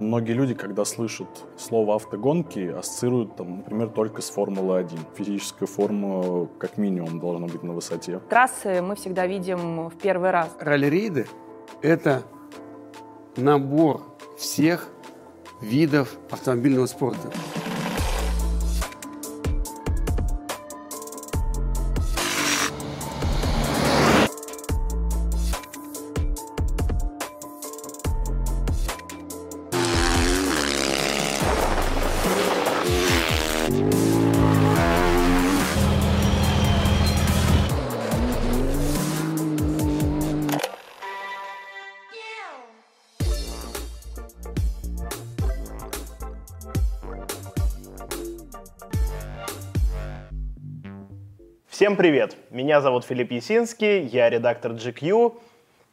Многие люди, когда слышат слово автогонки, ассоциируют, там, например, только с Формулой-1. Физическая форма, как минимум, должна быть на высоте. Трассы мы всегда видим в первый раз. Ралли-рейды – это набор всех видов автомобильного спорта. Всем привет! Меня зовут Филипп Ясинский, я редактор GQ,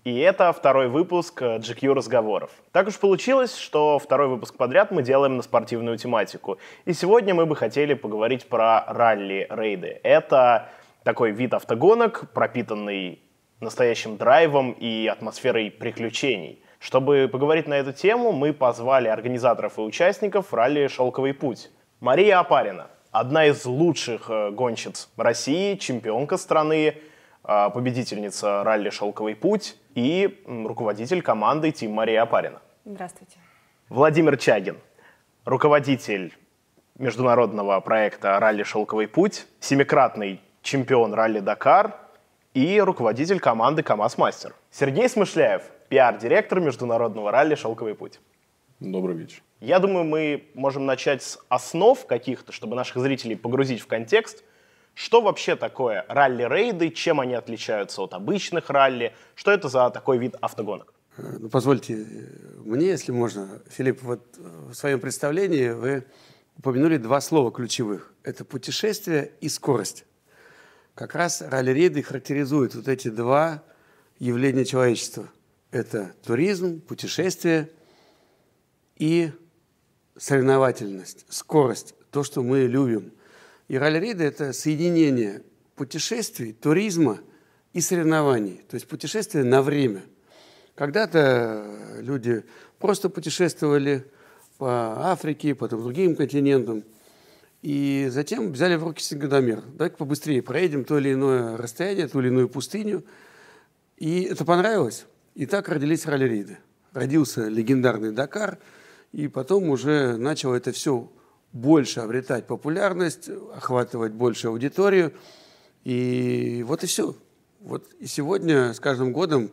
и это второй выпуск GQ разговоров. Так уж получилось, что второй выпуск подряд мы делаем на спортивную тематику. И сегодня мы бы хотели поговорить про ралли-рейды. Это такой вид автогонок, пропитанный настоящим драйвом и атмосферой приключений. Чтобы поговорить на эту тему, мы позвали организаторов и участников ралли «Шелковый путь». Мария Апарина, одна из лучших э, гонщиц России, чемпионка страны, э, победительница ралли «Шелковый путь» и руководитель команды Тим Мария Апарина. Здравствуйте. Владимир Чагин, руководитель международного проекта «Ралли «Шелковый путь», семикратный чемпион ралли «Дакар» и руководитель команды «КамАЗ Мастер». Сергей Смышляев, пиар-директор международного ралли «Шелковый путь». Добрый вечер. Я думаю, мы можем начать с основ каких-то, чтобы наших зрителей погрузить в контекст. Что вообще такое ралли-рейды, чем они отличаются от обычных ралли, что это за такой вид автогонок? Ну, позвольте мне, если можно, Филипп, вот в своем представлении вы упомянули два слова ключевых. Это путешествие и скорость. Как раз ралли-рейды характеризуют вот эти два явления человечества. Это туризм, путешествие и соревновательность, скорость, то, что мы любим. И ралли-рейды – это соединение путешествий, туризма и соревнований. То есть путешествие на время. Когда-то люди просто путешествовали по Африке, по другим континентам, и затем взяли в руки секундомер. Давай-ка побыстрее проедем то или иное расстояние, ту или иную пустыню. И это понравилось. И так родились ралли-рейды. Родился легендарный Дакар – и потом уже начало это все больше обретать популярность, охватывать больше аудиторию. И вот и все. Вот и сегодня с каждым годом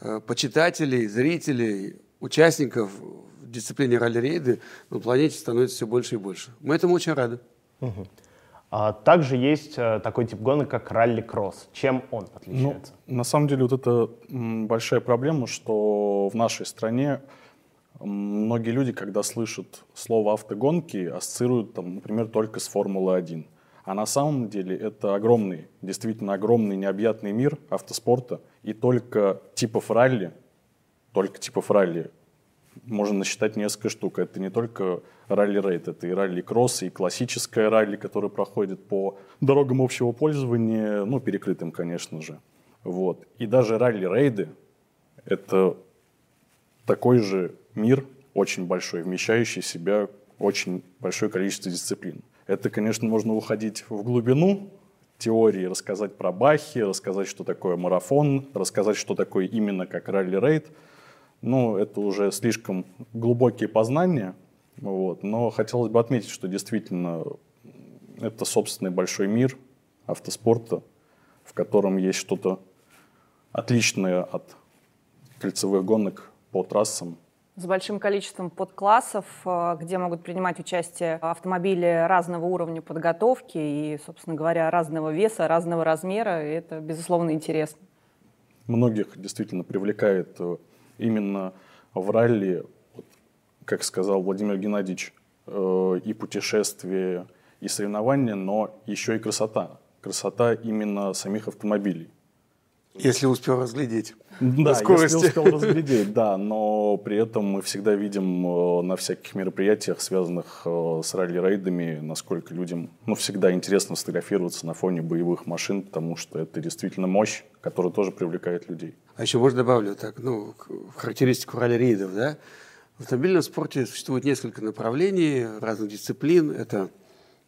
э, почитателей, зрителей, участников в дисциплине ралли-рейды на планете становится все больше и больше. Мы этому очень рады. Угу. А также есть э, такой тип гонок, как ралли-кросс. Чем он отличается? Ну, на самом деле вот это большая проблема, что в нашей стране Многие люди, когда слышат слово автогонки, ассоциируют, там, например, только с Формулой-1. А на самом деле это огромный, действительно огромный необъятный мир автоспорта. И только типов ралли, только типов ралли можно насчитать несколько штук. Это не только ралли-рейд, это и ралли-кросс, и классическое ралли, которое проходит по дорогам общего пользования, ну, перекрытым, конечно же. Вот. И даже ралли-рейды — это такой же мир очень большой, вмещающий в себя очень большое количество дисциплин. Это, конечно, можно уходить в глубину теории, рассказать про Бахи, рассказать, что такое марафон, рассказать, что такое именно как ралли-рейд. Ну, это уже слишком глубокие познания. Вот. Но хотелось бы отметить, что действительно это собственный большой мир автоспорта, в котором есть что-то отличное от кольцевых гонок по трассам с большим количеством подклассов, э, где могут принимать участие автомобили разного уровня подготовки и, собственно говоря, разного веса, разного размера. И это, безусловно, интересно. Многих действительно привлекает э, именно в ралли, как сказал Владимир Геннадьевич, э, и путешествия, и соревнования, но еще и красота. Красота именно самих автомобилей. Если успел разглядеть. Да, скорости. если успел разглядеть, да. Но при этом мы всегда видим э, на всяких мероприятиях, связанных э, с ралли-рейдами, насколько людям ну, всегда интересно сфотографироваться на фоне боевых машин, потому что это действительно мощь, которая тоже привлекает людей. А еще можно добавлю так, ну, характеристику ралли-рейдов, да? В автомобильном спорте существует несколько направлений, разных дисциплин. Это,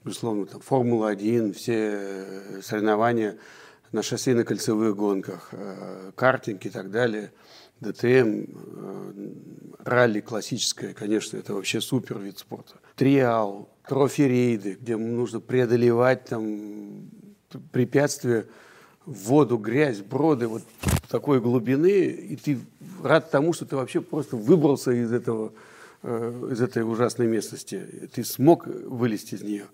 безусловно, там, Формула-1, все э, соревнования на шоссейно-кольцевых гонках, э, картинг и так далее, ДТМ, э, ралли классическое, конечно, это вообще супер вид спорта. Триал, трофи-рейды, где нужно преодолевать там препятствия воду, грязь, броды вот такой глубины, и ты рад тому, что ты вообще просто выбрался из этого, э, из этой ужасной местности. Ты смог вылезти из нее.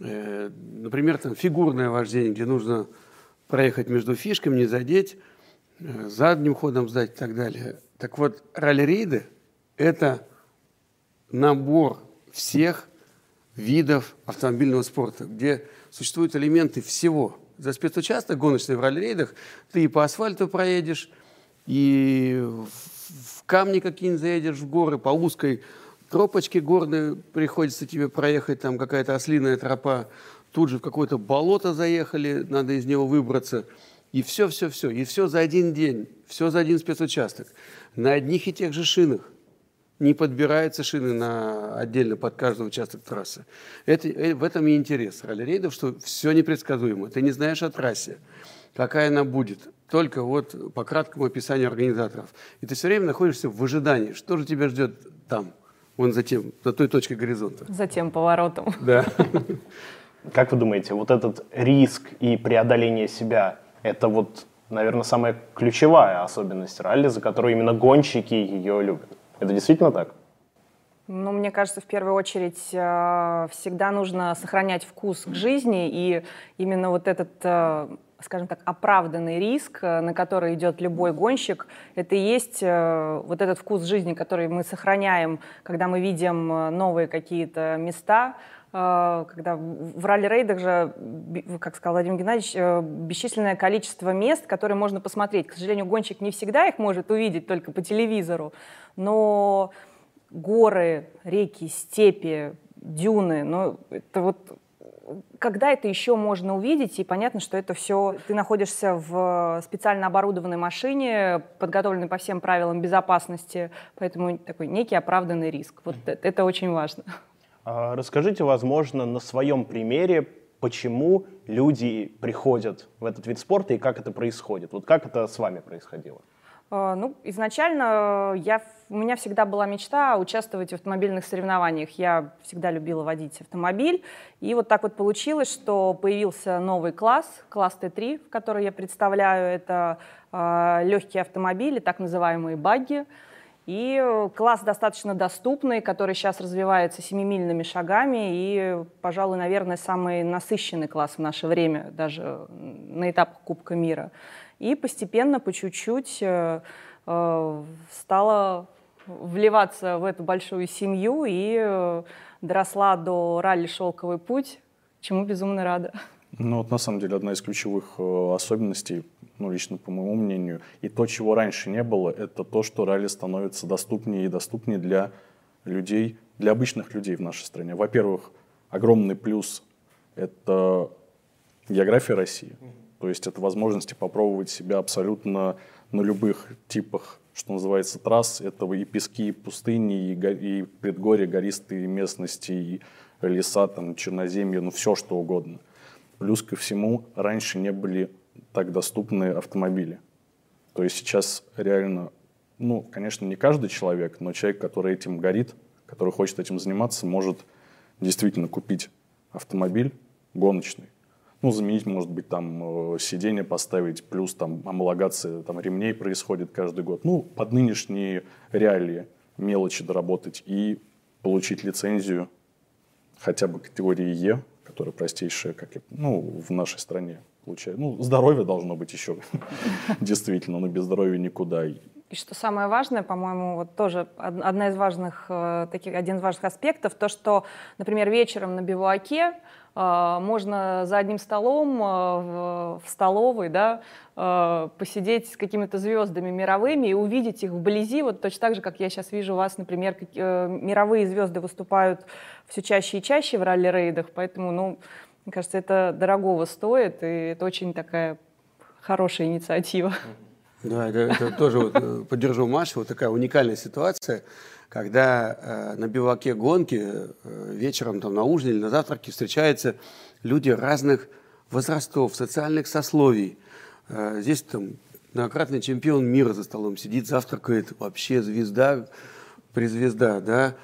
Например, там фигурное вождение, где нужно проехать между фишками, не задеть, э, задним ходом сдать и так далее. Так вот, ралли-рейды – это набор всех видов автомобильного спорта, где существуют элементы всего – за спецучасток гоночный в ралли-рейдах ты и по асфальту проедешь, и в камни какие-нибудь заедешь, в горы, по узкой тропочке горной приходится тебе проехать, там какая-то ослиная тропа, тут же в какое-то болото заехали, надо из него выбраться. И все, все, все. И все за один день, все за один спецучасток. На одних и тех же шинах не подбираются шины на, отдельно под каждый участок трассы. Это, э, в этом и интерес ралли-рейдов, что все непредсказуемо. Ты не знаешь о трассе, какая она будет, только вот по краткому описанию организаторов. И ты все время находишься в ожидании, что же тебя ждет там, вон за, тем, за той точкой горизонта. За тем поворотом. Да. Как вы думаете, вот этот риск и преодоление себя, это вот, наверное, самая ключевая особенность ралли, за которую именно гонщики ее любят? Это действительно так? Ну, мне кажется, в первую очередь э, всегда нужно сохранять вкус к жизни, и именно вот этот, э, скажем так, оправданный риск, э, на который идет любой гонщик, это и есть вот этот вкус жизни, который мы сохраняем, когда мы видим новые какие-то места, когда в ралли-рейдах же, как сказал Владимир Геннадьевич, бесчисленное количество мест, которые можно посмотреть. К сожалению, гонщик не всегда их может увидеть только по телевизору, но горы, реки, степи, дюны, ну, это вот когда это еще можно увидеть, и понятно, что это все... Ты находишься в специально оборудованной машине, подготовленной по всем правилам безопасности, поэтому такой некий оправданный риск. Вот это, это очень важно. А расскажите, возможно, на своем примере, почему люди приходят в этот вид спорта и как это происходит. Вот как это с вами происходило? А, ну, изначально я, у меня всегда была мечта участвовать в автомобильных соревнованиях. Я всегда любила водить автомобиль. И вот так вот получилось, что появился новый класс, класс Т3, в который я представляю. Это э, легкие автомобили, так называемые багги. И класс достаточно доступный, который сейчас развивается семимильными шагами и, пожалуй, наверное, самый насыщенный класс в наше время, даже на этапах Кубка мира. И постепенно, по чуть-чуть э, э, стала вливаться в эту большую семью и э, доросла до ралли «Шелковый путь», чему безумно рада. Ну вот на самом деле одна из ключевых э, особенностей, ну лично по моему мнению, и то, чего раньше не было, это то, что ралли становится доступнее и доступнее для людей, для обычных людей в нашей стране. Во-первых, огромный плюс – это география России. То есть это возможности попробовать себя абсолютно на любых типах, что называется, трасс. Это и пески, и пустыни, и, го- и предгорья, гористые местности, и леса, там, черноземья, ну все что угодно. Плюс ко всему, раньше не были так доступны автомобили. То есть сейчас реально, ну, конечно, не каждый человек, но человек, который этим горит, который хочет этим заниматься, может действительно купить автомобиль гоночный, ну, заменить, может быть, там э, сиденье поставить, плюс там амалогация там, ремней происходит каждый год. Ну, под нынешние реалии мелочи доработать и получить лицензию хотя бы категории Е, которая простейшая, как я, ну, в нашей стране получаю. Ну, здоровье должно быть еще, действительно, но без здоровья никуда. И что самое важное, по-моему, вот тоже одна из важных, э, таких, один из важных аспектов, то, что, например, вечером на бивуаке э, можно за одним столом э, в, в столовой, да, посидеть с какими-то звездами мировыми и увидеть их вблизи, вот точно так же, как я сейчас вижу вас, например, как, мировые звезды выступают все чаще и чаще в ралли-рейдах, поэтому, ну, мне кажется, это дорогого стоит, и это очень такая хорошая инициатива. Да, это, это тоже вот, э, поддержу Машу. Вот такая уникальная ситуация, когда э, на биваке гонки э, вечером там на ужине или на завтраке встречаются люди разных возрастов, социальных сословий. Э, здесь там многократный чемпион мира за столом сидит, завтракает, вообще звезда, призвезда, да.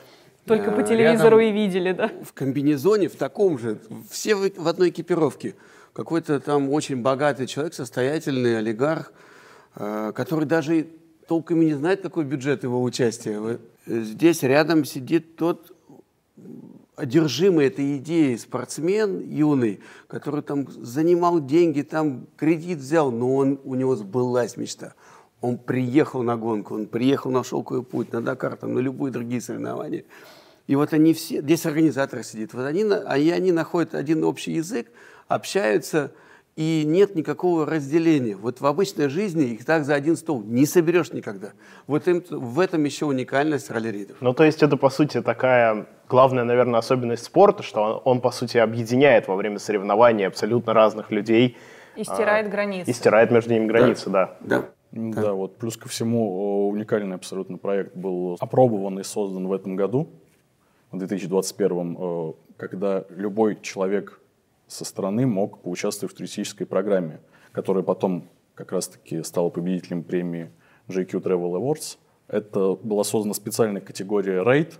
Только по телевизору и видели, да? В комбинезоне, в таком же, все в одной экипировке. Какой-то там очень богатый человек, состоятельный олигарх, который даже толком и не знает, какой бюджет его участия. Здесь рядом сидит тот одержимый этой идеей спортсмен юный, который там занимал деньги, там кредит взял, но он, у него сбылась мечта. Он приехал на гонку, он приехал на шелковый путь, на Дакар, там, на любые другие соревнования. И вот они все, здесь организаторы сидят, вот они, они, они находят один общий язык, общаются – и нет никакого разделения. Вот в обычной жизни их так за один стол не соберешь никогда. Вот им, в этом еще уникальность раллеридов. Ну, то есть это, по сути, такая главная, наверное, особенность спорта, что он, он по сути, объединяет во время соревнований абсолютно разных людей. И стирает а, границы. И стирает между ними границы, да. Да. Да, да вот плюс ко всему уникальный абсолютно проект был опробован и создан в этом году, в 2021, э, когда любой человек со стороны мог поучаствовать в туристической программе, которая потом как раз-таки стала победителем премии JQ Travel Awards. Это была создана специальная категория рейд,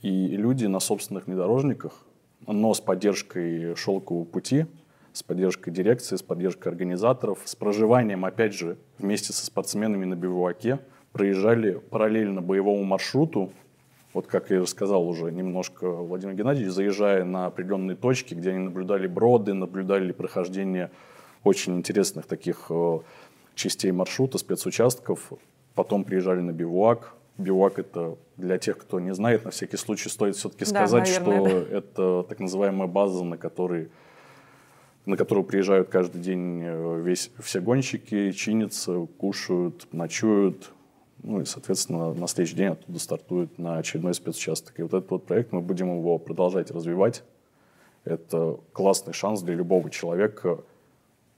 и люди на собственных внедорожниках, но с поддержкой шелкового пути, с поддержкой дирекции, с поддержкой организаторов, с проживанием, опять же, вместе со спортсменами на бивуаке, проезжали параллельно боевому маршруту вот как я рассказал уже немножко Владимир Геннадьевич, заезжая на определенные точки, где они наблюдали броды, наблюдали прохождение очень интересных таких э, частей маршрута, спецучастков, потом приезжали на бивуак. Бивуак это для тех, кто не знает, на всякий случай стоит все-таки сказать, да, наверное, что да. это так называемая база, на которой на которую приезжают каждый день э, весь, все гонщики, чинятся, кушают, ночуют, ну и, соответственно, на следующий день оттуда стартует на очередной спецучасток. И вот этот вот проект, мы будем его продолжать развивать. Это классный шанс для любого человека,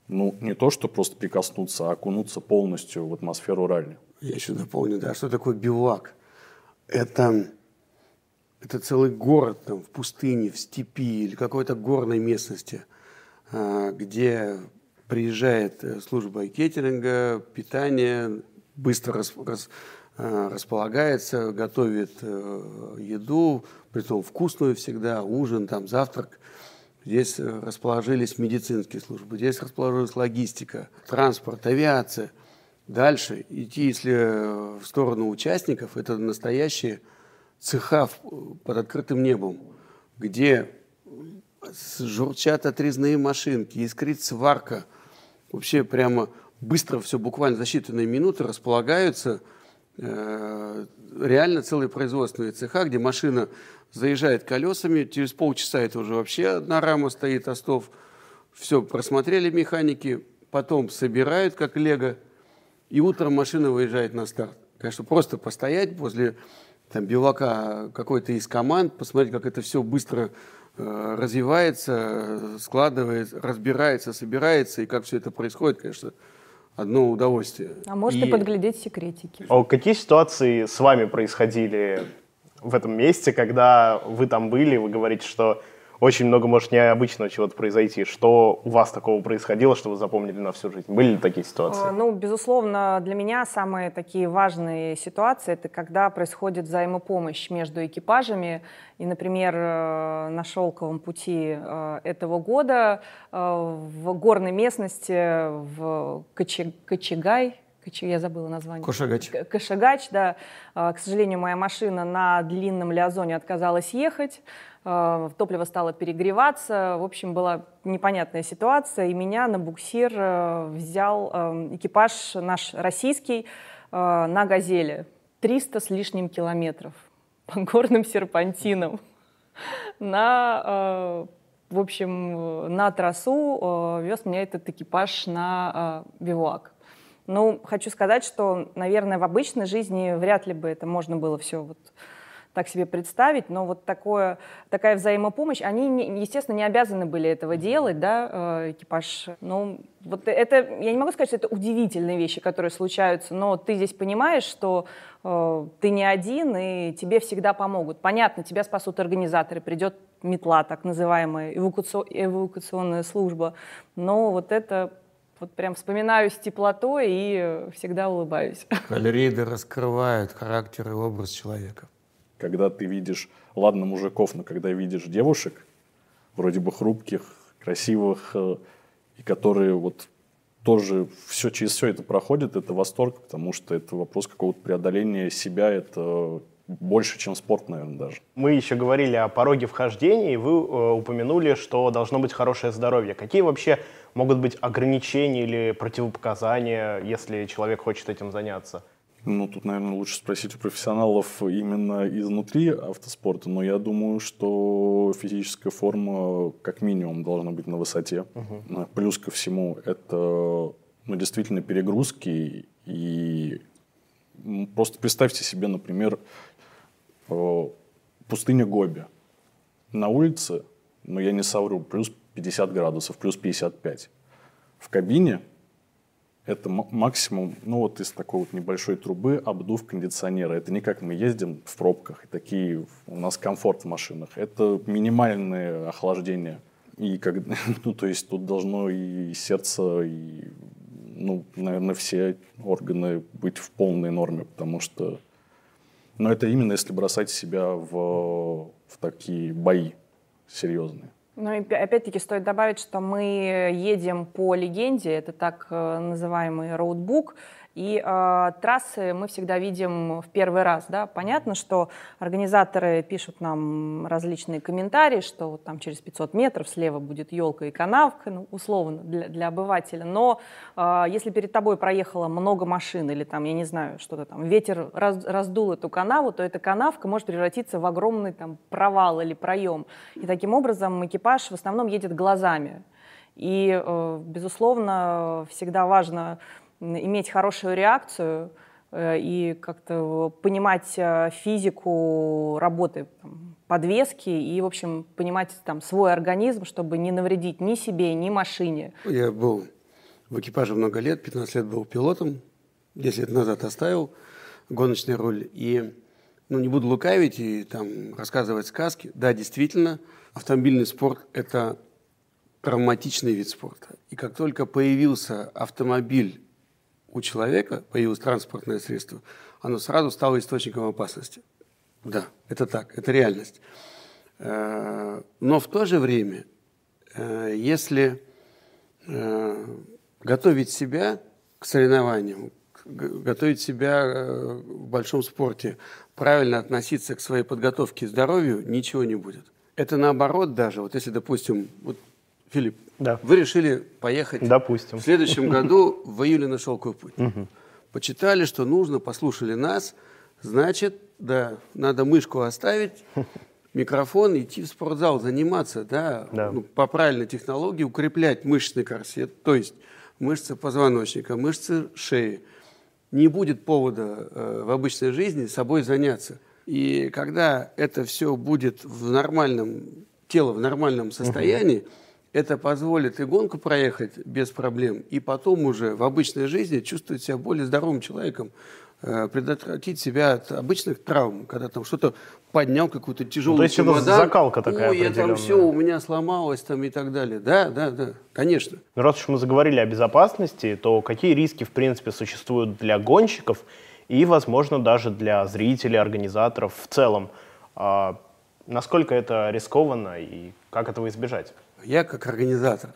ну, не то, что просто прикоснуться, а окунуться полностью в атмосферу ралли. Я еще дополню, да, что такое бивак? Это, это целый город там, в пустыне, в степи или какой-то горной местности, где приезжает э, служба кеттеринга, питания, быстро рас, рас, э, располагается, готовит э, еду, притом вкусную всегда, ужин, там, завтрак. Здесь расположились медицинские службы, здесь расположилась логистика, транспорт, авиация. Дальше идти, если в сторону участников, это настоящие цеха под открытым небом, где журчат отрезные машинки, искрит сварка. Вообще прямо быстро все, буквально за считанные минуты располагаются э, реально целые производственные цеха, где машина заезжает колесами, через полчаса это уже вообще одна рама стоит, остов. Все просмотрели механики, потом собирают как лего, и утром машина выезжает на старт. Конечно, просто постоять возле там, бивака какой-то из команд, посмотреть, как это все быстро э, развивается, складывается, разбирается, собирается, и как все это происходит, конечно, одно удовольствие. А может и... подглядеть секретики. А какие ситуации с вами происходили в этом месте, когда вы там были, вы говорите, что очень много может необычного чего-то произойти. Что у вас такого происходило, что вы запомнили на всю жизнь? Были ли такие ситуации? Ну, безусловно, для меня самые такие важные ситуации это когда происходит взаимопомощь между экипажами. И, например, э, на шелковом пути э, этого года э, в горной местности в Кочегай, я забыла название. Кошагач. Кошагач, да. К сожалению, моя машина на длинном лиазоне отказалась ехать. Э, топливо стало перегреваться. В общем, была непонятная ситуация, и меня на буксир э, взял э, экипаж наш российский на «Газели». 300 с лишним километров по горным серпантинам на, в общем, на трассу вез меня этот экипаж на бивуак. Ну, хочу сказать, что, наверное, в обычной жизни вряд ли бы это можно было все вот так себе представить, но вот такое, такая взаимопомощь, они, не, естественно, не обязаны были этого делать, да, э, экипаж. Ну, вот это, я не могу сказать, что это удивительные вещи, которые случаются, но ты здесь понимаешь, что э, ты не один, и тебе всегда помогут. Понятно, тебя спасут организаторы, придет метла, так называемая, эвакуационная служба, но вот это вот прям вспоминаю с теплотой и всегда улыбаюсь. Рейды раскрывают характер и образ человека. Когда ты видишь, ладно, мужиков, но когда видишь девушек, вроде бы хрупких, красивых, э, и которые вот тоже все, через все это проходит, это восторг, потому что это вопрос какого-то преодоления себя, это больше, чем спорт, наверное, даже. Мы еще говорили о пороге вхождения, и вы э, упомянули, что должно быть хорошее здоровье. Какие вообще могут быть ограничения или противопоказания, если человек хочет этим заняться? Ну, тут, наверное, лучше спросить у профессионалов именно изнутри автоспорта, но я думаю, что физическая форма как минимум должна быть на высоте. Угу. Плюс ко всему, это ну, действительно перегрузки и просто представьте себе, например, пустыня Гоби. На улице, ну я не совру, плюс 50 градусов, плюс 55. В кабине это максимум, ну вот из такой вот небольшой трубы обдув кондиционера. Это не как мы ездим в пробках, и такие у нас комфорт в машинах. Это минимальное охлаждение. И как, ну, то есть тут должно и сердце, и, ну, наверное, все органы быть в полной норме, потому что, ну, это именно если бросать себя в, в такие бои серьезные. Ну и опять-таки стоит добавить, что мы едем по легенде, это так э, называемый роутбук, и э, трассы мы всегда видим в первый раз. Да? Понятно, что организаторы пишут нам различные комментарии, что вот там через 500 метров слева будет елка и канавка, ну, условно, для, для обывателя. Но э, если перед тобой проехало много машин или там, я не знаю, что-то там, ветер раз, раздул эту канаву, то эта канавка может превратиться в огромный там провал или проем. И таким образом экипаж в основном едет глазами. И, э, безусловно, всегда важно иметь хорошую реакцию э, и как-то понимать э, физику работы подвески и, в общем, понимать там свой организм, чтобы не навредить ни себе, ни машине. Я был в экипаже много лет, 15 лет был пилотом, 10 лет назад оставил гоночный руль. И, ну, не буду лукавить и там рассказывать сказки. Да, действительно, автомобильный спорт – это травматичный вид спорта. И как только появился автомобиль у человека появилось транспортное средство, оно сразу стало источником опасности. Да, это так, это реальность. Э, но в то же время, э, если э, готовить себя к соревнованиям, готовить себя в большом спорте, правильно относиться к своей подготовке и здоровью, ничего не будет. Это наоборот даже, вот если, допустим, вот Филипп, да. вы решили поехать Допустим. в следующем году в июле на шелковый путь. Угу. Почитали, что нужно, послушали нас, значит, да, надо мышку оставить, микрофон, идти в спортзал, заниматься, да, да. Ну, по правильной технологии, укреплять мышечный корсет, то есть мышцы позвоночника, мышцы шеи. Не будет повода э, в обычной жизни собой заняться. И когда это все будет в нормальном тело в нормальном состоянии, угу это позволит и гонку проехать без проблем, и потом уже в обычной жизни чувствовать себя более здоровым человеком, э, предотвратить себя от обычных травм, когда там что-то поднял, какую-то тяжелую ну, То есть чемодан. это закалка такая Ой, я там все, у меня сломалось там и так далее. Да, да, да, конечно. Ну, раз уж мы заговорили о безопасности, то какие риски, в принципе, существуют для гонщиков и, возможно, даже для зрителей, организаторов в целом? А насколько это рискованно и как этого избежать? Я как организатор,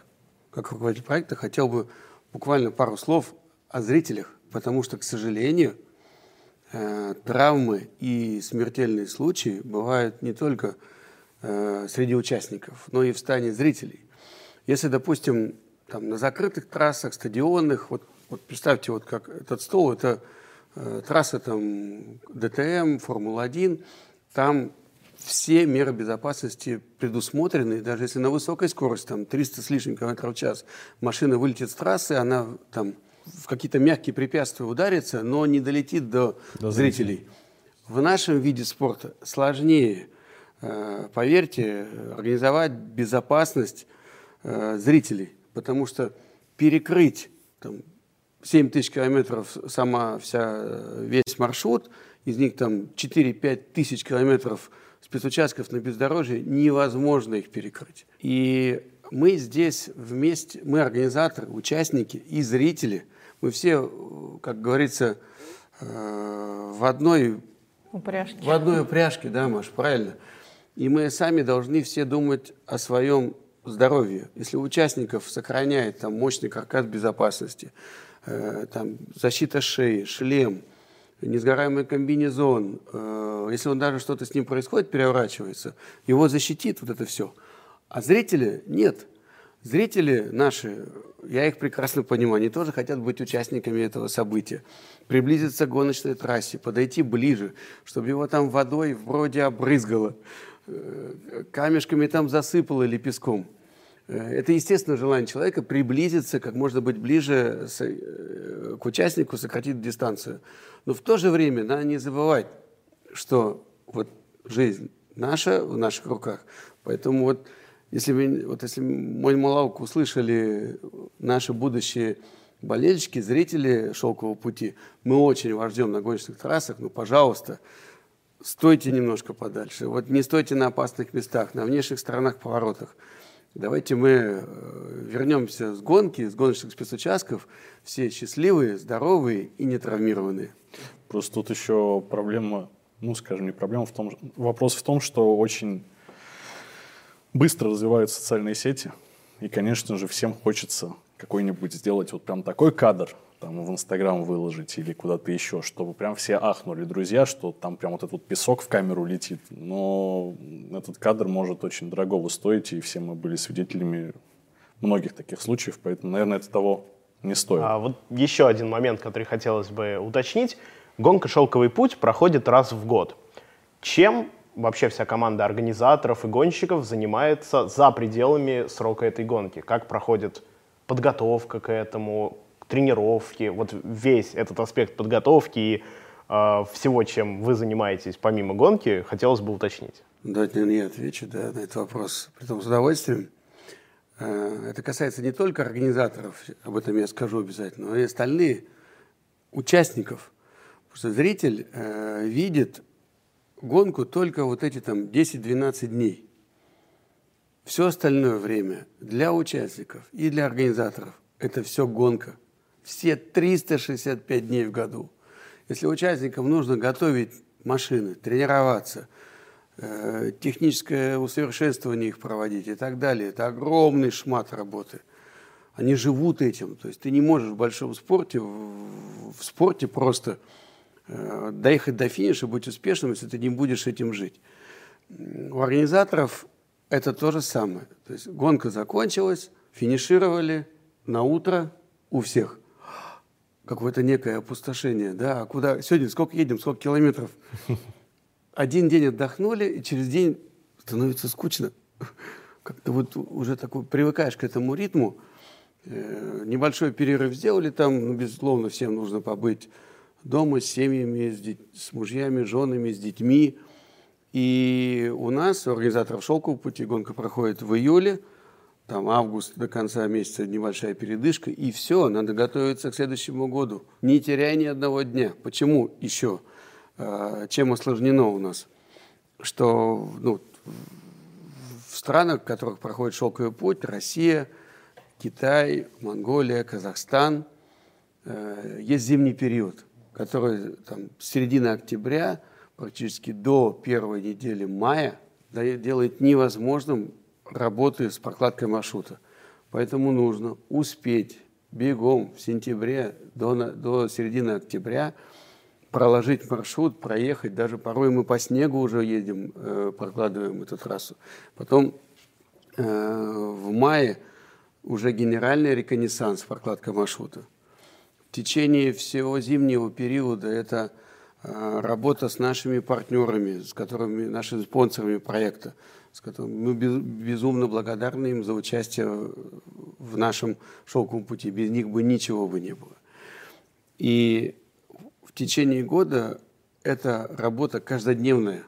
как руководитель проекта хотел бы буквально пару слов о зрителях, потому что, к сожалению, э, травмы и смертельные случаи бывают не только э, среди участников, но и в стане зрителей. Если, допустим, там, на закрытых трассах, стадионных, вот, вот представьте, вот как этот стол, это э, трасса там ДТМ, Формула-1, там все меры безопасности предусмотрены, даже если на высокой скорости, там 300 с лишним км в час, машина вылетит с трассы, она там в какие-то мягкие препятствия ударится, но не долетит до, до зрителей. зрителей. в нашем виде спорта сложнее, э, поверьте, организовать безопасность э, зрителей, потому что перекрыть там, 7 тысяч километров сама вся, весь маршрут, из них там 4-5 тысяч километров спецучастков на бездорожье, невозможно их перекрыть. И мы здесь вместе, мы организаторы, участники и зрители, мы все, как говорится, э, в одной упряжке. В одной упряжке, да, Маш, правильно. И мы сами должны все думать о своем здоровье. Если участников сохраняет там мощный каркас безопасности, э, там защита шеи, шлем, несгораемый комбинезон, э, если он даже что-то с ним происходит, переворачивается, его защитит вот это все. А зрители нет. Зрители наши, я их прекрасно понимаю, они тоже хотят быть участниками этого события. Приблизиться к гоночной трассе, подойти ближе, чтобы его там водой вроде обрызгало, э, камешками там засыпало или песком. Э, это естественное желание человека приблизиться как можно быть ближе к участнику, сократить дистанцию. Но в то же время надо не забывать, что вот жизнь наша в наших руках. Поэтому вот если, мы, вот если мой Малаук услышали наши будущие болельщики, зрители «Шелкового пути», мы очень вас ждем на гоночных трассах, ну, пожалуйста, стойте немножко подальше. Вот не стойте на опасных местах, на внешних сторонах поворотах. Давайте мы э, вернемся с гонки, с гоночных спецучастков, все счастливые, здоровые и не травмированные. Просто тут еще проблема, ну, скажем, не проблема в том, вопрос в том, что очень быстро развиваются социальные сети, и, конечно же, всем хочется какой-нибудь сделать вот прям такой кадр, там в Инстаграм выложить или куда-то еще, чтобы прям все ахнули, друзья, что там прям вот этот песок в камеру летит. Но этот кадр может очень дорого стоить, и все мы были свидетелями многих таких случаев, поэтому, наверное, это того не стоит. А вот еще один момент, который хотелось бы уточнить. Гонка «Шелковый путь» проходит раз в год. Чем вообще вся команда организаторов и гонщиков занимается за пределами срока этой гонки? Как проходит подготовка к этому, тренировки, вот весь этот аспект подготовки и э, всего, чем вы занимаетесь помимо гонки, хотелось бы уточнить. Давайте я отвечу да, на этот вопрос, при том с удовольствием. Э, это касается не только организаторов, об этом я скажу обязательно, но и остальные участников. Потому что зритель э, видит гонку только вот эти там 10-12 дней. Все остальное время для участников и для организаторов – это все гонка. Все 365 дней в году. Если участникам нужно готовить машины, тренироваться, э, техническое усовершенствование их проводить и так далее, это огромный шмат работы. Они живут этим. То есть ты не можешь в большом спорте, в, в спорте просто э, доехать до финиша, быть успешным, если ты не будешь этим жить. У организаторов это то же самое. То есть гонка закончилась, финишировали на утро у всех. Какое-то некое опустошение, да, а куда, сегодня сколько едем, сколько километров. Один день отдохнули, и через день становится скучно. Как-то вот уже такой привыкаешь к этому ритму. Э, небольшой перерыв сделали там, ну, безусловно, всем нужно побыть дома с семьями, с, дет... с мужьями, женами, с детьми. И у нас, у организаторов «Шелкового пути», гонка проходит в июле, там август до конца месяца небольшая передышка, и все, надо готовиться к следующему году, не теряя ни одного дня. Почему еще? А, чем осложнено у нас? Что ну, в странах, в которых проходит шелковый путь, Россия, Китай, Монголия, Казахстан, э, есть зимний период, который там, с середины октября – практически до первой недели мая делает невозможным работы с прокладкой маршрута. Поэтому нужно успеть бегом в сентябре до, до середины октября проложить маршрут, проехать. Даже порой мы по снегу уже едем, э, прокладываем эту трассу. Потом э, в мае уже генеральный реконессанс, прокладка маршрута. В течение всего зимнего периода это Э, работа с нашими партнерами, с которыми, нашими спонсорами проекта, с которыми мы безумно благодарны им за участие в нашем шелковом пути. Без них бы ничего бы не было. И в течение года это работа каждодневная.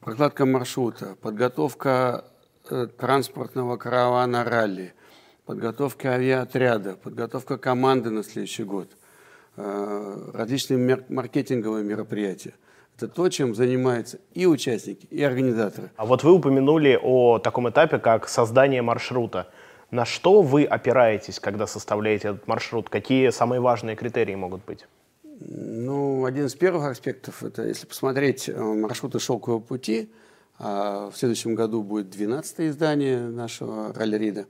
Прокладка маршрута, подготовка э, транспортного каравана ралли, подготовка авиаотряда, подготовка команды на следующий год, э, различные маркетинговые мероприятия. Это то, чем занимаются и участники, и организаторы. А вот вы упомянули о таком этапе, как создание маршрута. На что вы опираетесь, когда составляете этот маршрут? Какие самые важные критерии могут быть? Ну, один из первых аспектов, это если посмотреть э, маршруты «Шелкового пути», а в следующем году будет 12 издание нашего ралли-рида,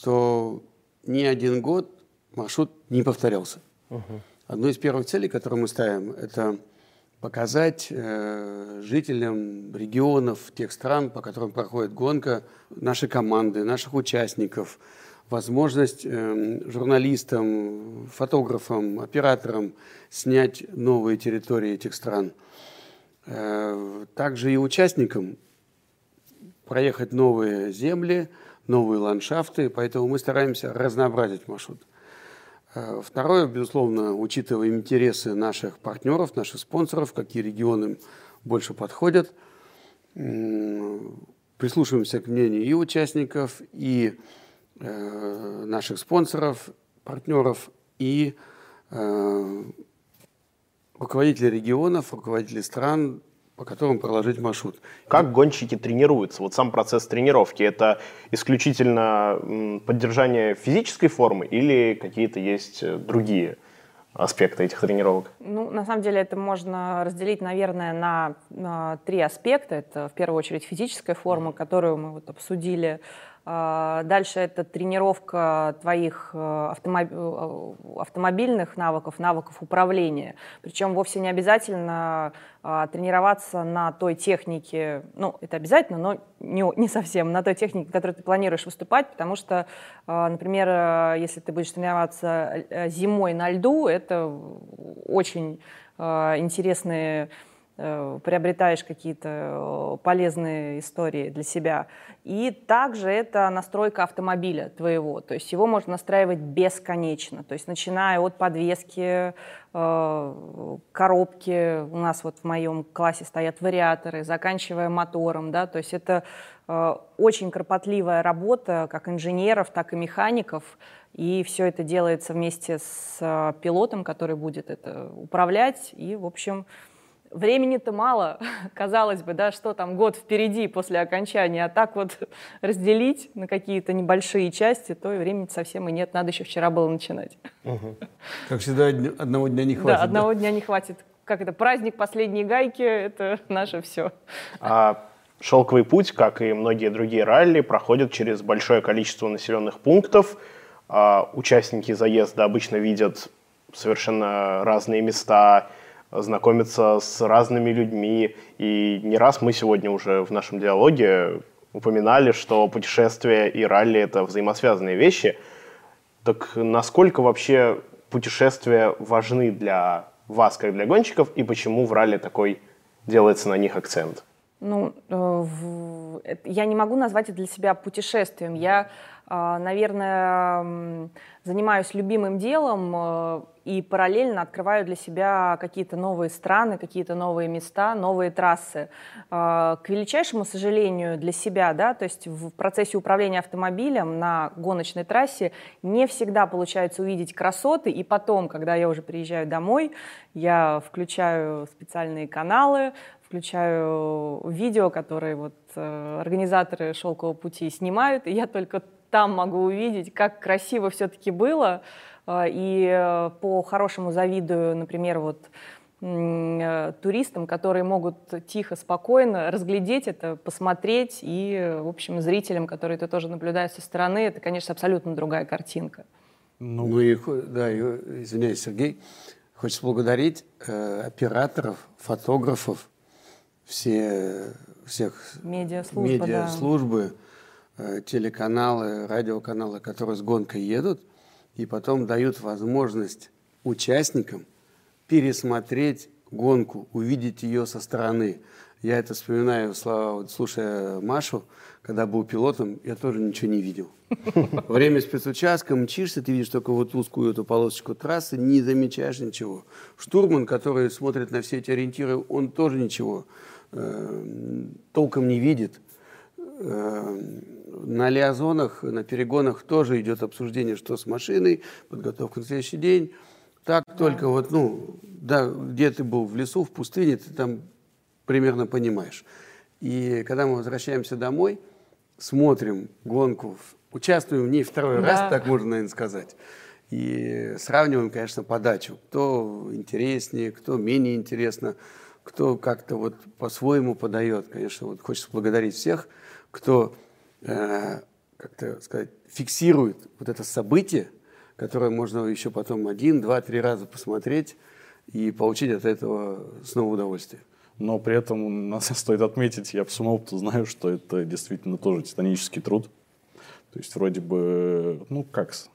то ни один год маршрут не повторялся. Угу. Одной из первых целей, которую мы ставим, это показать э, жителям регионов, тех стран, по которым проходит гонка, наши команды, наших участников, возможность э, журналистам, фотографам, операторам снять новые территории этих стран. Э, также и участникам проехать новые земли, новые ландшафты, поэтому мы стараемся разнообразить маршрут. Э, второе, безусловно, учитывая интересы наших партнеров, наших спонсоров, какие регионы больше подходят, прислушиваемся к мнению и участников, и э, наших спонсоров, партнеров, и э, руководителей регионов, руководителей стран, по которым проложить маршрут. Как гонщики тренируются? Вот сам процесс тренировки – это исключительно поддержание физической формы или какие-то есть э, другие аспекты этих тренировок? Ну, на самом деле это можно разделить, наверное, на, на три аспекта. Это в первую очередь физическая форма, которую мы вот обсудили дальше это тренировка твоих э, э, автомобильных навыков, навыков управления. Причем вовсе не обязательно а, тренироваться на той технике, ну, это обязательно, но не, не совсем, на той технике, которой ты планируешь выступать, потому что, а, например, э, если ты будешь тренироваться зимой на льду, это очень интересные Э, приобретаешь какие-то э, полезные истории для себя. И также это настройка автомобиля твоего. То есть его можно настраивать бесконечно. То есть начиная от подвески, э, коробки, у нас вот в моем классе стоят вариаторы, заканчивая мотором. Да? То есть это очень кропотливая работа как инженеров, так и механиков. И все это делается вместе с пилотом, который будет это управлять. И, в общем, Времени-то мало, казалось бы, да, что там год впереди после окончания, а так вот разделить на какие-то небольшие части, то и времени совсем и нет, надо еще вчера было начинать. Угу. Как всегда, одного дня не хватит. Да, одного да? дня не хватит. Как это, праздник последней гайки, это наше все. А шелковый путь, как и многие другие ралли, проходит через большое количество населенных пунктов. А участники заезда обычно видят совершенно разные места, знакомиться с разными людьми. И не раз мы сегодня уже в нашем диалоге упоминали, что путешествия и ралли — это взаимосвязанные вещи. Так насколько вообще путешествия важны для вас, как для гонщиков, и почему в ралли такой делается на них акцент? Ну, э, я не могу назвать это для себя путешествием. Я, а, наверное, занимаюсь любимым делом э, и параллельно открываю для себя какие-то новые страны, какие-то новые места, новые трассы. А, к величайшему сожалению для себя, да, то есть в процессе управления автомобилем на гоночной трассе не всегда получается увидеть красоты, и потом, когда я уже приезжаю домой, я включаю специальные каналы, включаю видео, которые вот э, организаторы «Шелкового пути» снимают, и я только там могу увидеть, как красиво все-таки было. А, и э, по-хорошему завидую, например, вот э, туристам, которые могут тихо, спокойно разглядеть это, посмотреть, и, в общем, зрителям, которые это тоже наблюдают со стороны, это, конечно, абсолютно другая картинка. Ну, ну и, да, извиняюсь, Сергей, хочется поблагодарить э, операторов, фотографов, все, всех медиаслужбы, медиаслужбы да Э, телеканалы, радиоканалы, которые с гонкой едут, и потом дают возможность участникам пересмотреть гонку, увидеть ее со стороны. Я это вспоминаю, слушая Машу, когда был пилотом, я тоже ничего не видел. Время спецучастка мчишься, ты видишь только вот узкую эту полосочку трассы, не замечаешь ничего. Штурман, который смотрит на все эти ориентиры, он тоже ничего э, толком не видит. Э, на лиазонах, на перегонах тоже идет обсуждение, что с машиной, подготовка на следующий день. Так да. только вот, ну, да, где ты был, в лесу, в пустыне, ты там примерно понимаешь. И когда мы возвращаемся домой, смотрим гонку, участвуем в ней второй да. раз, так можно, наверное, сказать. И сравниваем, конечно, подачу. Кто интереснее, кто менее интересно, кто как-то вот по-своему подает. Конечно, вот хочется благодарить всех, кто, э, как-то сказать, фиксирует вот это событие, которое можно еще потом один, два, три раза посмотреть и получить от этого снова удовольствие но при этом нас стоит отметить, я по своему опыту знаю, что это действительно тоже титанический труд. То есть вроде бы, ну как, со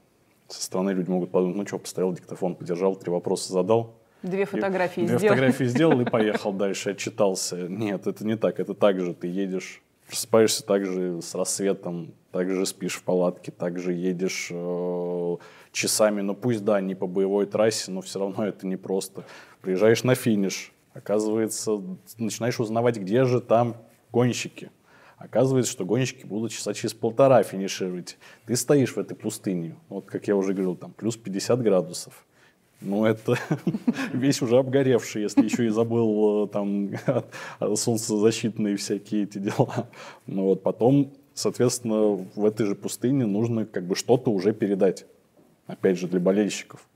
стороны люди могут подумать, ну что, поставил диктофон, подержал, три вопроса задал. Две фотографии и, сделал. Две фотографии сделал и поехал дальше, отчитался. Нет, это не так, это так же, ты едешь, просыпаешься также с рассветом, также спишь в палатке, также едешь э, часами, ну пусть да, не по боевой трассе, но все равно это непросто. Приезжаешь на финиш, Оказывается, начинаешь узнавать, где же там гонщики. Оказывается, что гонщики будут часа через полтора финишировать. Ты стоишь в этой пустыне. Вот, как я уже говорил, там плюс 50 градусов. Ну, это весь уже обгоревший, если еще и забыл э, там солнцезащитные всякие эти дела. Ну вот потом, соответственно, в этой же пустыне нужно как бы что-то уже передать. Опять же, для болельщиков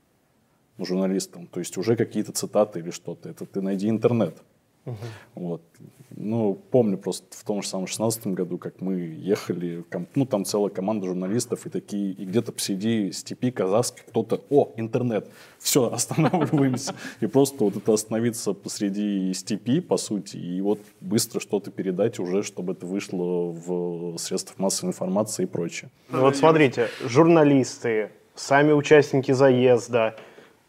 журналистам. То есть уже какие-то цитаты или что-то. Это ты найди интернет. Uh-huh. Вот. Ну, помню просто в том же самом 16 году, как мы ехали, ну, там целая команда журналистов и такие, и где-то посреди степи казахской кто-то, о, интернет, все, останавливаемся. И просто вот это остановиться посреди степи, по сути, и вот быстро что-то передать уже, чтобы это вышло в средствах массовой информации и прочее. Ну, вот смотрите, журналисты, сами участники заезда,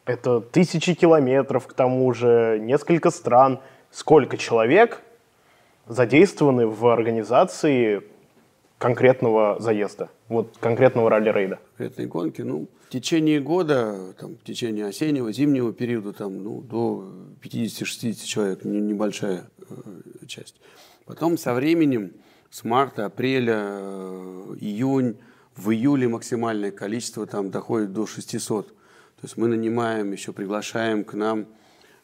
это тысячи километров, к тому же несколько стран. Сколько человек задействованы в организации конкретного заезда, вот конкретного ралли-рейда? Конкретной гонки, ну, в течение года, там, в течение осеннего, зимнего периода, там, ну, до 50-60 человек, небольшая э, часть. Потом со временем, с марта, апреля, э, июнь, в июле максимальное количество там доходит до 600 то есть мы нанимаем, еще приглашаем к нам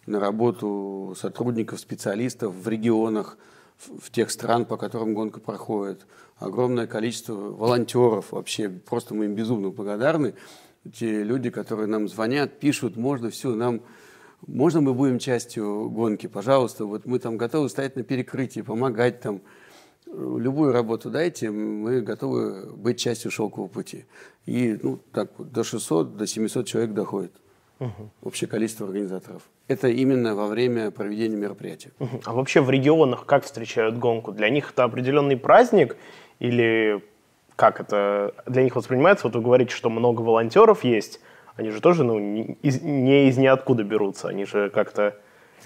на работу сотрудников, специалистов в регионах, в, тех стран, по которым гонка проходит. Огромное количество волонтеров вообще, просто мы им безумно благодарны. Те люди, которые нам звонят, пишут, можно все, нам можно мы будем частью гонки, пожалуйста, вот мы там готовы стоять на перекрытии, помогать там, любую работу дайте, мы готовы быть частью шелкового пути. И ну, так вот, до 600, до 700 человек доходит угу. общее количество организаторов. Это именно во время проведения мероприятия. Угу. А вообще в регионах как встречают гонку? Для них это определенный праздник или как это для них воспринимается? Вот вы говорите, что много волонтеров есть. Они же тоже ну, не из, не из ниоткуда берутся. Они же как-то,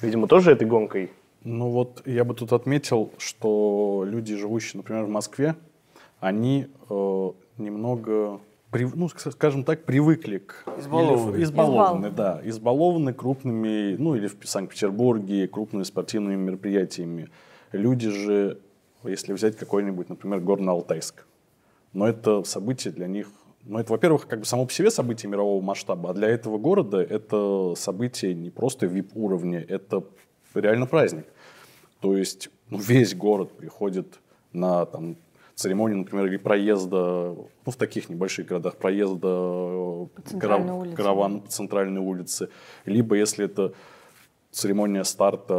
видимо, тоже этой гонкой ну вот я бы тут отметил, что люди, живущие, например, в Москве, они э, немного, ну, скажем так, привыкли к... Избалованы. Или, избалованы, да. Избалованы крупными, ну или в Санкт-Петербурге, крупными спортивными мероприятиями. Люди же, если взять какой-нибудь, например, Горно-Алтайск, но это событие для них ну, это, во-первых, как бы само по себе событие мирового масштаба, а для этого города это событие не просто VIP-уровня, это реально праздник. То есть ну, весь город приходит на там, церемонию, например, или проезда, ну, в таких небольших городах, проезда э, карав, караван по центральной улице. Либо, если это церемония старта,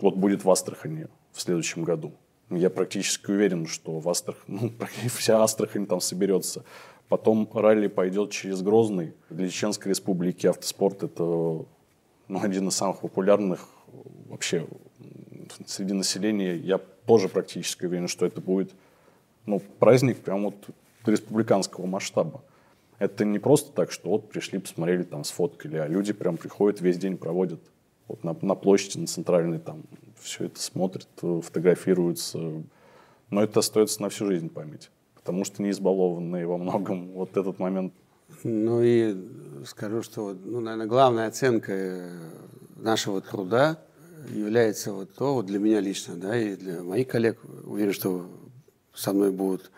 вот будет в Астрахани в следующем году. Я практически уверен, что в Астрахани, ну, вся Астрахань там соберется. Потом ралли пойдет через Грозный. Для Чеченской республики автоспорт это ну, один из самых популярных вообще среди населения, я тоже практически уверен, что это будет ну, праздник прям вот республиканского масштаба. Это не просто так, что вот пришли, посмотрели, там сфоткали, а люди прям приходят, весь день проводят вот на, на площади, на центральной, там все это смотрят, фотографируются. Но это остается на всю жизнь память. Потому что не избалованные во многом вот этот момент. Ну и скажу, что, ну, наверное, главная оценка э, нашего труда является вот то, вот для меня лично, да, и для моих коллег, уверен, что со мной будут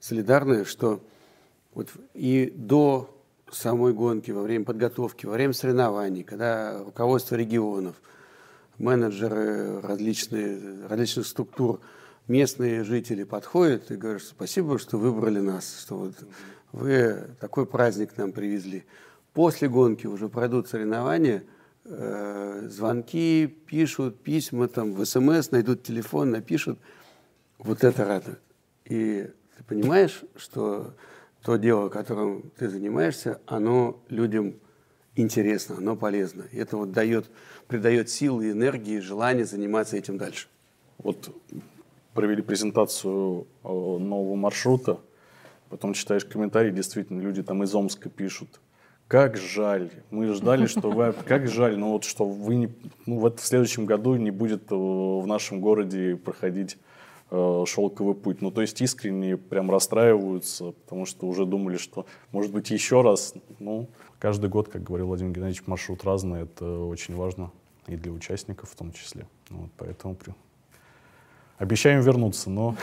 солидарны, что вот и до самой гонки, во время подготовки, во время соревнований, когда руководство регионов, менеджеры различные, различных структур, местные жители подходят и говорят, спасибо, что выбрали нас, что вот вы такой праздник нам привезли. После гонки уже пройдут соревнования, э, звонки, пишут, письма, там, в СМС, найдут телефон, напишут. Вот это радует. И ты понимаешь, что то дело, которым ты занимаешься, оно людям интересно, оно полезно. И это вот дает, придает силы, энергии, желание заниматься этим дальше. Вот провели презентацию э, нового маршрута, потом читаешь комментарии, действительно, люди там из Омска пишут, как жаль, мы ждали, что вы, как жаль, ну вот что вы не, ну вот в следующем году не будет э, в нашем городе проходить э, шелковый путь. Ну, то есть искренне прям расстраиваются, потому что уже думали, что, может быть, еще раз. Ну, каждый год, как говорил Владимир Геннадьевич, маршрут разный, это очень важно и для участников в том числе. Вот, поэтому обещаем вернуться, но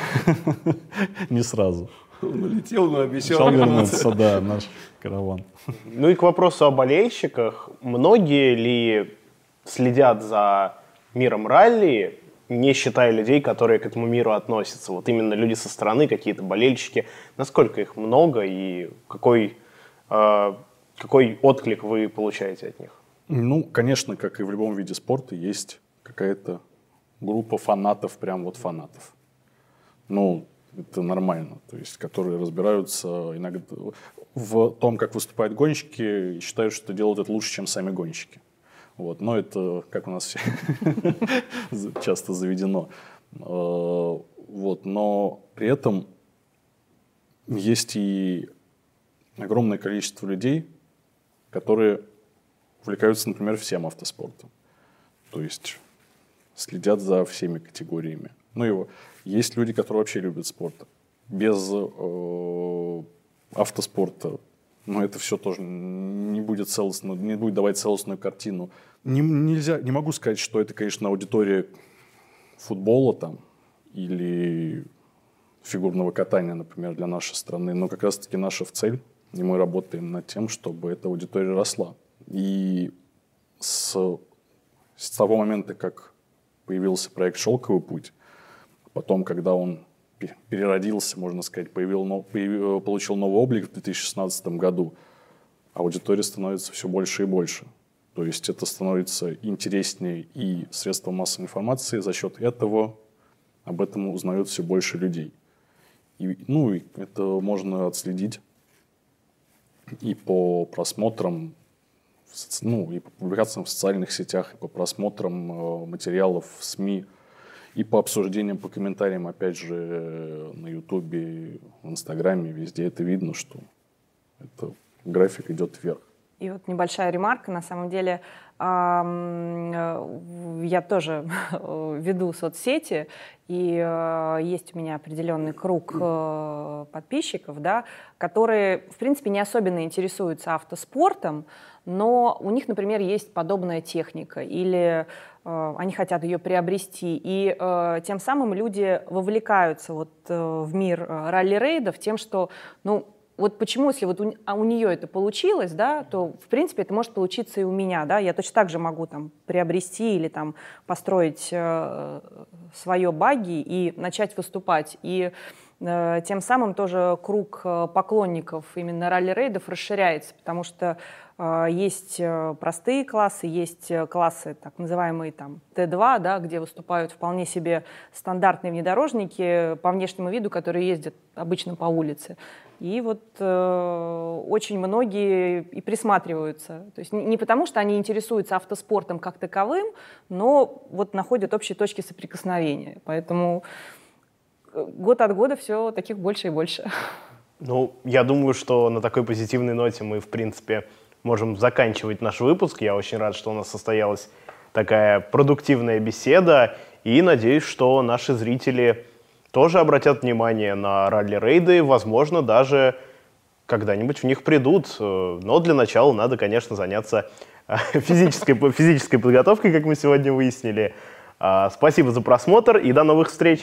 не сразу. Он улетел, но обещал вернуться. да, наш караван. Ну и к вопросу о болельщиках. Многие ли следят за миром ралли не считая людей, которые к этому миру относятся. Вот именно люди со стороны, какие-то болельщики. Насколько их много и какой, э, какой отклик вы получаете от них? Ну, конечно, как и в любом виде спорта, есть какая-то группа фанатов, прям вот фанатов. Ну, это нормально, то есть, которые разбираются иногда в том, как выступают гонщики, и считают, что делают это лучше, чем сами гонщики. Вот. Но это, как у нас часто заведено. Э, вот. Но при этом есть и огромное количество людей, которые увлекаются, например, всем автоспортом. То есть следят за всеми категориями. Ну, его. Есть люди, которые вообще любят спорт. Без э, автоспорта но это все тоже не будет целостно, не будет давать целостную картину. Не, нельзя, не могу сказать, что это, конечно, аудитория футбола там или фигурного катания, например, для нашей страны, но как раз-таки наша цель, и мы работаем над тем, чтобы эта аудитория росла. И с, с того момента, как появился проект «Шелковый путь», потом, когда он переродился, можно сказать, появил, появил, получил новый облик в 2016 году, аудитория становится все больше и больше. То есть это становится интереснее и средством массовой информации. За счет этого об этом узнают все больше людей. И, ну, и это можно отследить и по просмотрам, ну, и по публикациям в социальных сетях, и по просмотрам э, материалов в СМИ – и по обсуждениям, по комментариям, опять же, на Ютубе, в Инстаграме, везде это видно, что это график идет вверх. И вот небольшая ремарка, на самом деле, э, я тоже веду соцсети, и э, есть у меня определенный круг э, подписчиков, да, которые, в принципе, не особенно интересуются автоспортом, но у них, например, есть подобная техника, или э, они хотят ее приобрести, и э, тем самым люди вовлекаются вот, э, в мир э, ралли-рейдов тем, что, ну, вот почему, если вот у, а у нее это получилось, да, то, в принципе, это может получиться и у меня, да, я точно так же могу там приобрести или там построить э, свое баги и начать выступать. И э, тем самым тоже круг э, поклонников именно ралли-рейдов расширяется, потому что а, есть э, простые классы, есть э, классы, так называемые там Т2, да, где выступают вполне себе стандартные внедорожники по внешнему виду, которые ездят обычно по улице. И вот э, очень многие и присматриваются. То есть не потому, что они интересуются автоспортом как таковым, но вот находят общие точки соприкосновения. Поэтому э, год от года все таких больше и больше. Ну, я думаю, что на такой позитивной ноте мы, в принципе, можем заканчивать наш выпуск. Я очень рад, что у нас состоялась такая продуктивная беседа. И надеюсь, что наши зрители тоже обратят внимание на ралли-рейды, возможно, даже когда-нибудь в них придут. Но для начала надо, конечно, заняться физической, физической подготовкой, как мы сегодня выяснили. А, спасибо за просмотр и до новых встреч!